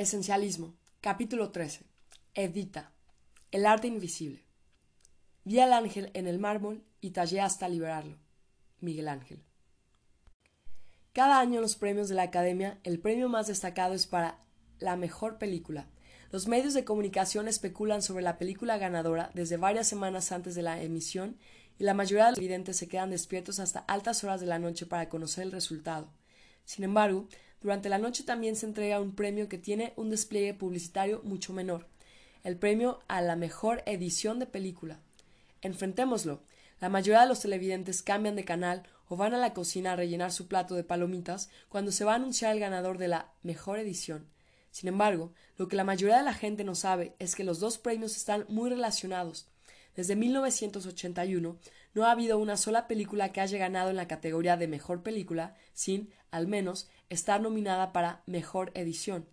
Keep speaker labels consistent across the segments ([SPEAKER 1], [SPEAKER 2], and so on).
[SPEAKER 1] Esencialismo. Capítulo 13. Edita. El arte invisible. Vi al ángel en el mármol y tallé hasta liberarlo. Miguel Ángel. Cada año en los premios de la Academia, el premio más destacado es para la mejor película. Los medios de comunicación especulan sobre la película ganadora desde varias semanas antes de la emisión y la mayoría de los televidentes se quedan despiertos hasta altas horas de la noche para conocer el resultado. Sin embargo, durante la noche también se entrega un premio que tiene un despliegue publicitario mucho menor, el premio a la mejor edición de película. Enfrentémoslo. La mayoría de los televidentes cambian de canal o van a la cocina a rellenar su plato de palomitas cuando se va a anunciar el ganador de la mejor edición. Sin embargo, lo que la mayoría de la gente no sabe es que los dos premios están muy relacionados. Desde 1981 no ha habido una sola película que haya ganado en la categoría de mejor película sin, al menos, estar nominada para mejor edición.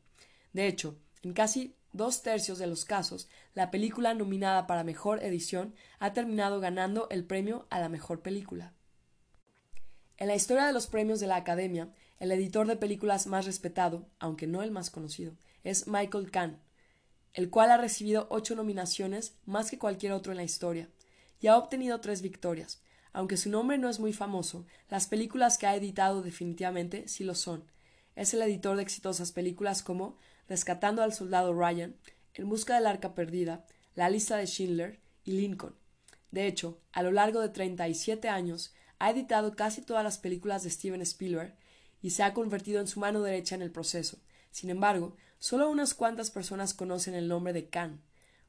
[SPEAKER 1] De hecho, en casi dos tercios de los casos, la película nominada para mejor edición ha terminado ganando el premio a la mejor película. En la historia de los premios de la Academia, el editor de películas más respetado, aunque no el más conocido, es Michael Kahn, el cual ha recibido ocho nominaciones más que cualquier otro en la historia, y ha obtenido tres victorias. Aunque su nombre no es muy famoso, las películas que ha editado definitivamente sí lo son. Es el editor de exitosas películas como Rescatando al soldado Ryan, En busca del arca perdida, La lista de Schindler y Lincoln. De hecho, a lo largo de 37 años, ha editado casi todas las películas de Steven Spielberg y se ha convertido en su mano derecha en el proceso. Sin embargo, solo unas cuantas personas conocen el nombre de Khan.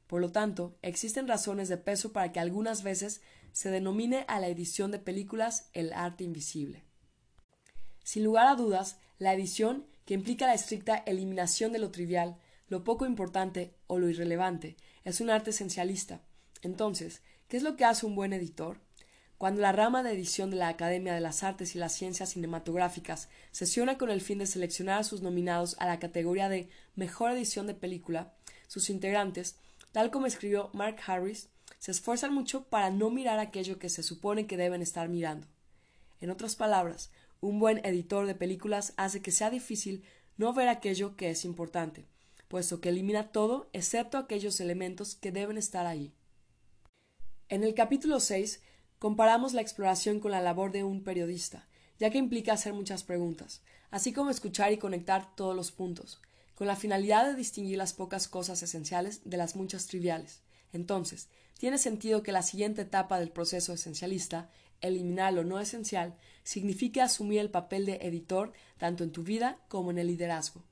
[SPEAKER 1] Por lo tanto, existen razones de peso para que algunas veces se denomine a la edición de películas el arte invisible. Sin lugar a dudas, la edición, que implica la estricta eliminación de lo trivial, lo poco importante o lo irrelevante, es un arte esencialista. Entonces, ¿qué es lo que hace un buen editor? Cuando la rama de edición de la Academia de las Artes y las Ciencias Cinematográficas sesiona con el fin de seleccionar a sus nominados a la categoría de Mejor Edición de Película, sus integrantes, tal como escribió Mark Harris, se esfuerzan mucho para no mirar aquello que se supone que deben estar mirando. En otras palabras, un buen editor de películas hace que sea difícil no ver aquello que es importante, puesto que elimina todo excepto aquellos elementos que deben estar ahí. En el capítulo 6 Comparamos la exploración con la labor de un periodista, ya que implica hacer muchas preguntas, así como escuchar y conectar todos los puntos, con la finalidad de distinguir las pocas cosas esenciales de las muchas triviales. Entonces, tiene sentido que la siguiente etapa del proceso esencialista, eliminar lo no esencial, signifique asumir el papel de editor tanto en tu vida como en el liderazgo.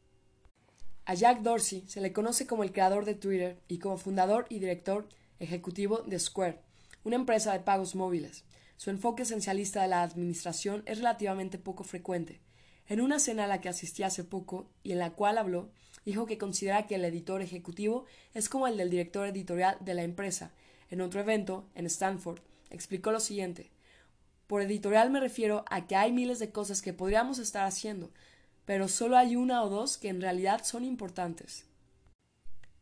[SPEAKER 1] A Jack Dorsey se le conoce como el creador de Twitter y como fundador y director ejecutivo de Square, una empresa de pagos móviles. Su enfoque esencialista de la administración es relativamente poco frecuente. En una cena a la que asistí hace poco y en la cual habló, dijo que considera que el editor ejecutivo es como el del director editorial de la empresa. En otro evento, en Stanford, explicó lo siguiente. Por editorial me refiero a que hay miles de cosas que podríamos estar haciendo, pero solo hay una o dos que en realidad son importantes.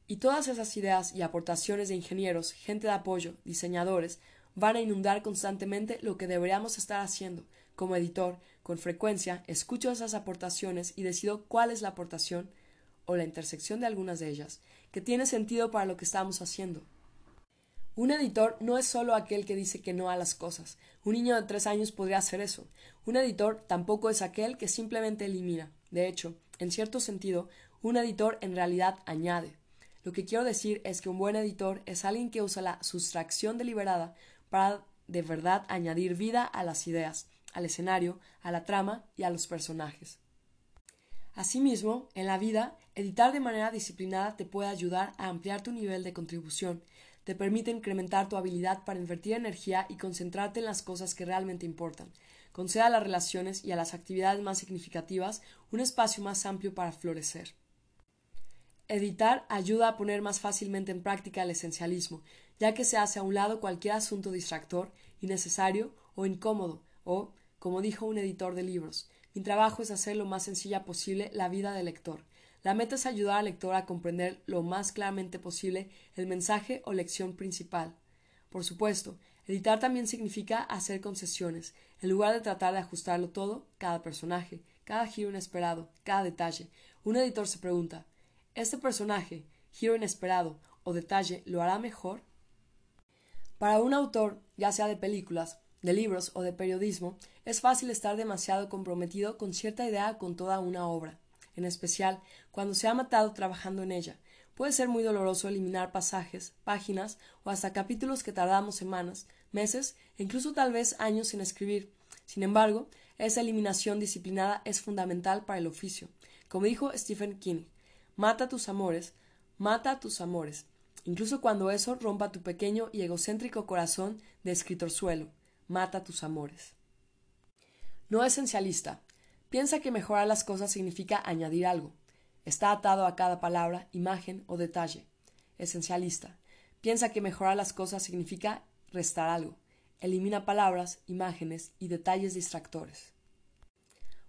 [SPEAKER 1] Y todas esas ideas y aportaciones de ingenieros, gente de apoyo, diseñadores, van a inundar constantemente lo que deberíamos estar haciendo. Como editor, con frecuencia, escucho esas aportaciones y decido cuál es la aportación o la intersección de algunas de ellas, que tiene sentido para lo que estamos haciendo. Un editor no es solo aquel que dice que no a las cosas. Un niño de tres años podría hacer eso. Un editor tampoco es aquel que simplemente elimina. De hecho, en cierto sentido, un editor en realidad añade. Lo que quiero decir es que un buen editor es alguien que usa la sustracción deliberada para de verdad añadir vida a las ideas, al escenario, a la trama y a los personajes. Asimismo, en la vida, editar de manera disciplinada te puede ayudar a ampliar tu nivel de contribución, te permite incrementar tu habilidad para invertir energía y concentrarte en las cosas que realmente importan, concede a las relaciones y a las actividades más significativas un espacio más amplio para florecer. Editar ayuda a poner más fácilmente en práctica el esencialismo, ya que se hace a un lado cualquier asunto distractor, innecesario o incómodo, o, como dijo un editor de libros, mi trabajo es hacer lo más sencilla posible la vida del lector. La meta es ayudar al lector a comprender lo más claramente posible el mensaje o lección principal. Por supuesto, editar también significa hacer concesiones, en lugar de tratar de ajustarlo todo, cada personaje, cada giro inesperado, cada detalle. Un editor se pregunta ¿Este personaje, giro inesperado o detalle lo hará mejor? Para un autor, ya sea de películas, de libros o de periodismo, es fácil estar demasiado comprometido con cierta idea con toda una obra, en especial cuando se ha matado trabajando en ella. Puede ser muy doloroso eliminar pasajes, páginas o hasta capítulos que tardamos semanas, meses e incluso tal vez años en escribir. Sin embargo, esa eliminación disciplinada es fundamental para el oficio. Como dijo Stephen King, mata tus amores, mata tus amores, incluso cuando eso rompa tu pequeño y egocéntrico corazón de escritorzuelo, mata tus amores. No esencialista. Piensa que mejorar las cosas significa añadir algo. Está atado a cada palabra, imagen o detalle. Esencialista. Piensa que mejorar las cosas significa restar algo. Elimina palabras, imágenes y detalles distractores.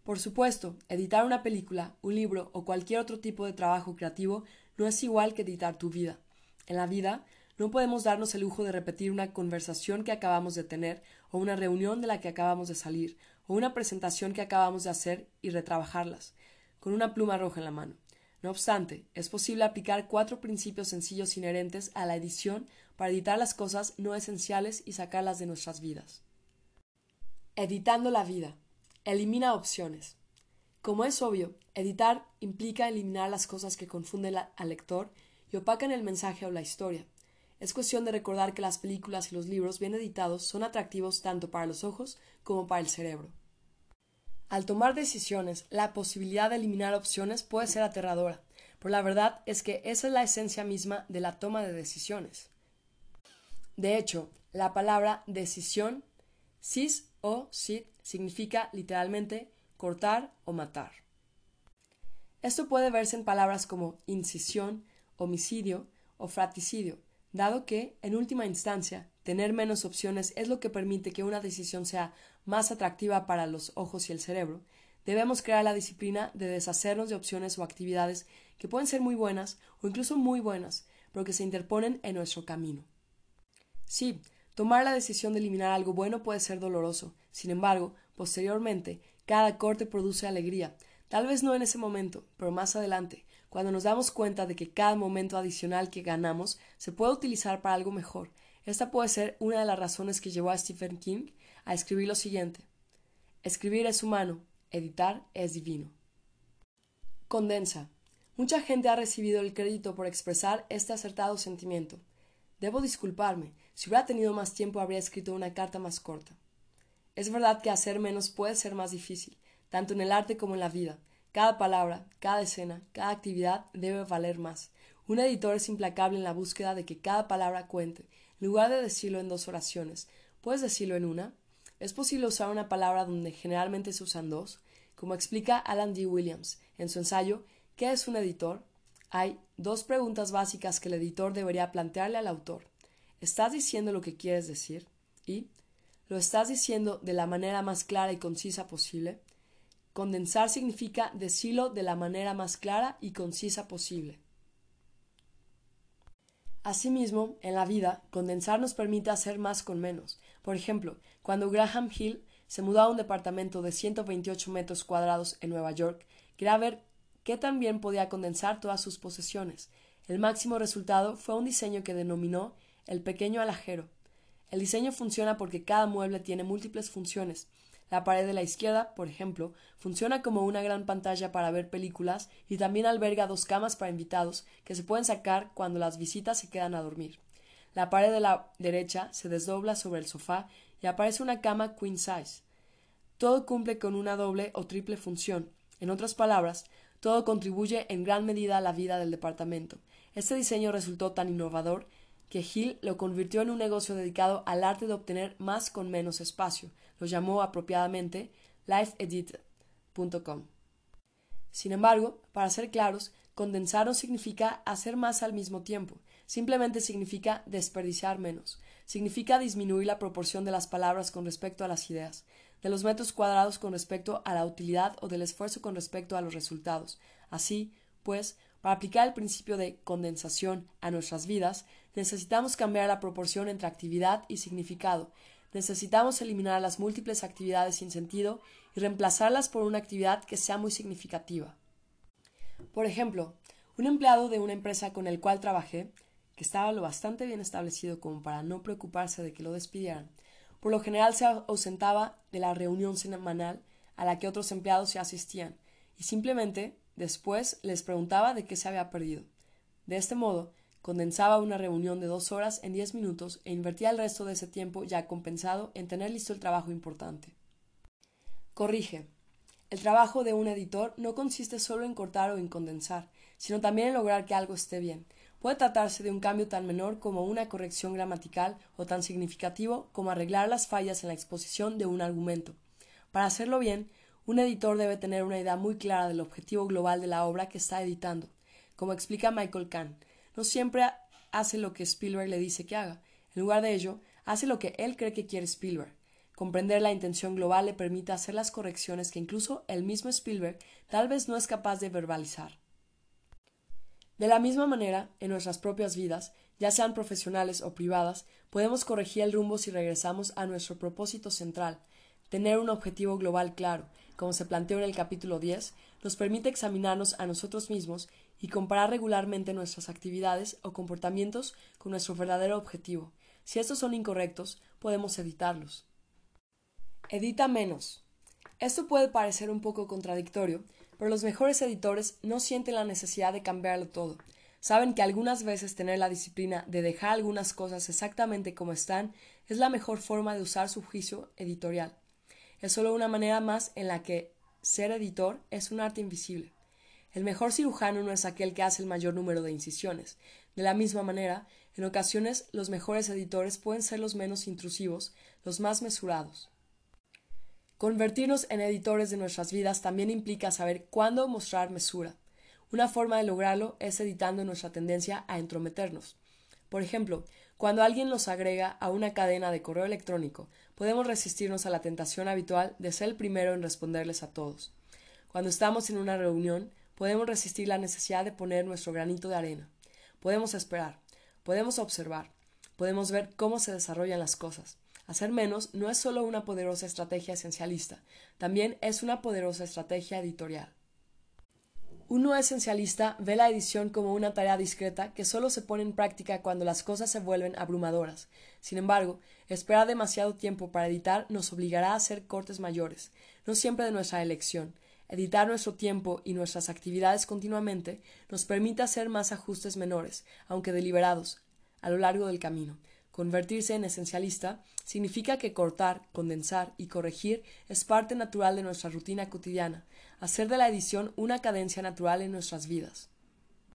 [SPEAKER 1] Por supuesto, editar una película, un libro o cualquier otro tipo de trabajo creativo no es igual que editar tu vida. En la vida, no podemos darnos el lujo de repetir una conversación que acabamos de tener, o una reunión de la que acabamos de salir, o una presentación que acabamos de hacer y retrabajarlas, con una pluma roja en la mano. No obstante, es posible aplicar cuatro principios sencillos inherentes a la edición para editar las cosas no esenciales y sacarlas de nuestras vidas. Editando la vida. Elimina opciones. Como es obvio, editar implica eliminar las cosas que confunden al lector y opacan el mensaje o la historia. Es cuestión de recordar que las películas y los libros bien editados son atractivos tanto para los ojos como para el cerebro. Al tomar decisiones, la posibilidad de eliminar opciones puede ser aterradora, pero la verdad es que esa es la esencia misma de la toma de decisiones. De hecho, la palabra decisión, cis o sit, significa literalmente cortar o matar. Esto puede verse en palabras como incisión, homicidio o fratricidio, dado que, en última instancia, tener menos opciones es lo que permite que una decisión sea más atractiva para los ojos y el cerebro, debemos crear la disciplina de deshacernos de opciones o actividades que pueden ser muy buenas o incluso muy buenas, pero que se interponen en nuestro camino. Sí, tomar la decisión de eliminar algo bueno puede ser doloroso, sin embargo, posteriormente, cada corte produce alegría, tal vez no en ese momento, pero más adelante, cuando nos damos cuenta de que cada momento adicional que ganamos se puede utilizar para algo mejor. Esta puede ser una de las razones que llevó a Stephen King a escribir lo siguiente. Escribir es humano, editar es divino. Condensa. Mucha gente ha recibido el crédito por expresar este acertado sentimiento. Debo disculparme. Si hubiera tenido más tiempo habría escrito una carta más corta. Es verdad que hacer menos puede ser más difícil, tanto en el arte como en la vida, cada palabra, cada escena, cada actividad debe valer más. Un editor es implacable en la búsqueda de que cada palabra cuente. En lugar de decirlo en dos oraciones, ¿puedes decirlo en una? ¿Es posible usar una palabra donde generalmente se usan dos? Como explica Alan D. Williams en su ensayo ¿Qué es un editor? Hay dos preguntas básicas que el editor debería plantearle al autor. ¿Estás diciendo lo que quieres decir? ¿Y lo estás diciendo de la manera más clara y concisa posible? Condensar significa decirlo de la manera más clara y concisa posible. Asimismo, en la vida, condensar nos permite hacer más con menos. Por ejemplo, cuando Graham Hill se mudó a un departamento de 128 metros cuadrados en Nueva York, quería tan bien podía condensar todas sus posesiones. El máximo resultado fue un diseño que denominó el pequeño alajero. El diseño funciona porque cada mueble tiene múltiples funciones, la pared de la izquierda, por ejemplo, funciona como una gran pantalla para ver películas y también alberga dos camas para invitados que se pueden sacar cuando las visitas se quedan a dormir. La pared de la derecha se desdobla sobre el sofá y aparece una cama queen size. Todo cumple con una doble o triple función. En otras palabras, todo contribuye en gran medida a la vida del departamento. Este diseño resultó tan innovador que Hill lo convirtió en un negocio dedicado al arte de obtener más con menos espacio, lo llamó apropiadamente lifeedit.com. Sin embargo, para ser claros, condensar no significa hacer más al mismo tiempo, simplemente significa desperdiciar menos, significa disminuir la proporción de las palabras con respecto a las ideas, de los metros cuadrados con respecto a la utilidad o del esfuerzo con respecto a los resultados. Así, pues, para aplicar el principio de condensación a nuestras vidas, necesitamos cambiar la proporción entre actividad y significado, necesitamos eliminar las múltiples actividades sin sentido y reemplazarlas por una actividad que sea muy significativa. Por ejemplo, Un empleado de una empresa con el cual trabajé, que estaba lo bastante bien establecido como para no preocuparse de que lo despidieran, por lo general se ausentaba de la reunión semanal a la que otros empleados se asistían, y simplemente después les preguntaba de qué se había perdido. De este modo, condensaba una reunión de dos horas en diez minutos e invertía el resto de ese tiempo ya compensado en tener listo el trabajo importante. Corrige. El trabajo de un editor no consiste solo en cortar o en condensar, sino también en lograr que algo esté bien. Puede tratarse de un cambio tan menor como una corrección gramatical o tan significativo como arreglar las fallas en la exposición de un argumento. Para hacerlo bien, un editor debe tener una idea muy clara del objetivo global de la obra que está editando. Como explica Michael Kahn, no siempre hace lo que Spielberg le dice que haga. En lugar de ello, hace lo que él cree que quiere Spielberg. Comprender la intención global le permite hacer las correcciones que incluso el mismo Spielberg tal vez no es capaz de verbalizar. De la misma manera, en nuestras propias vidas, ya sean profesionales o privadas, podemos corregir el rumbo si regresamos a nuestro propósito central. Tener un objetivo global claro, como se planteó en el capítulo 10, nos permite examinarnos a nosotros mismos y comparar regularmente nuestras actividades o comportamientos con nuestro verdadero objetivo. Si estos son incorrectos, podemos editarlos. Edita menos. Esto puede parecer un poco contradictorio, pero los mejores editores no sienten la necesidad de cambiarlo todo. Saben que algunas veces tener la disciplina de dejar algunas cosas exactamente como están es la mejor forma de usar su juicio editorial. Es solo una manera más en la que ser editor es un arte invisible. El mejor cirujano no es aquel que hace el mayor número de incisiones. De la misma manera, en ocasiones los mejores editores pueden ser los menos intrusivos, los más mesurados. Convertirnos en editores de nuestras vidas también implica saber cuándo mostrar mesura. Una forma de lograrlo es editando nuestra tendencia a entrometernos. Por ejemplo, cuando alguien nos agrega a una cadena de correo electrónico, podemos resistirnos a la tentación habitual de ser el primero en responderles a todos. Cuando estamos en una reunión, podemos resistir la necesidad de poner nuestro granito de arena. Podemos esperar, podemos observar, podemos ver cómo se desarrollan las cosas. Hacer menos no es solo una poderosa estrategia esencialista, también es una poderosa estrategia editorial. Un no esencialista ve la edición como una tarea discreta que solo se pone en práctica cuando las cosas se vuelven abrumadoras. Sin embargo, esperar demasiado tiempo para editar nos obligará a hacer cortes mayores, no siempre de nuestra elección, Editar nuestro tiempo y nuestras actividades continuamente nos permite hacer más ajustes menores, aunque deliberados, a lo largo del camino. Convertirse en esencialista significa que cortar, condensar y corregir es parte natural de nuestra rutina cotidiana, hacer de la edición una cadencia natural en nuestras vidas.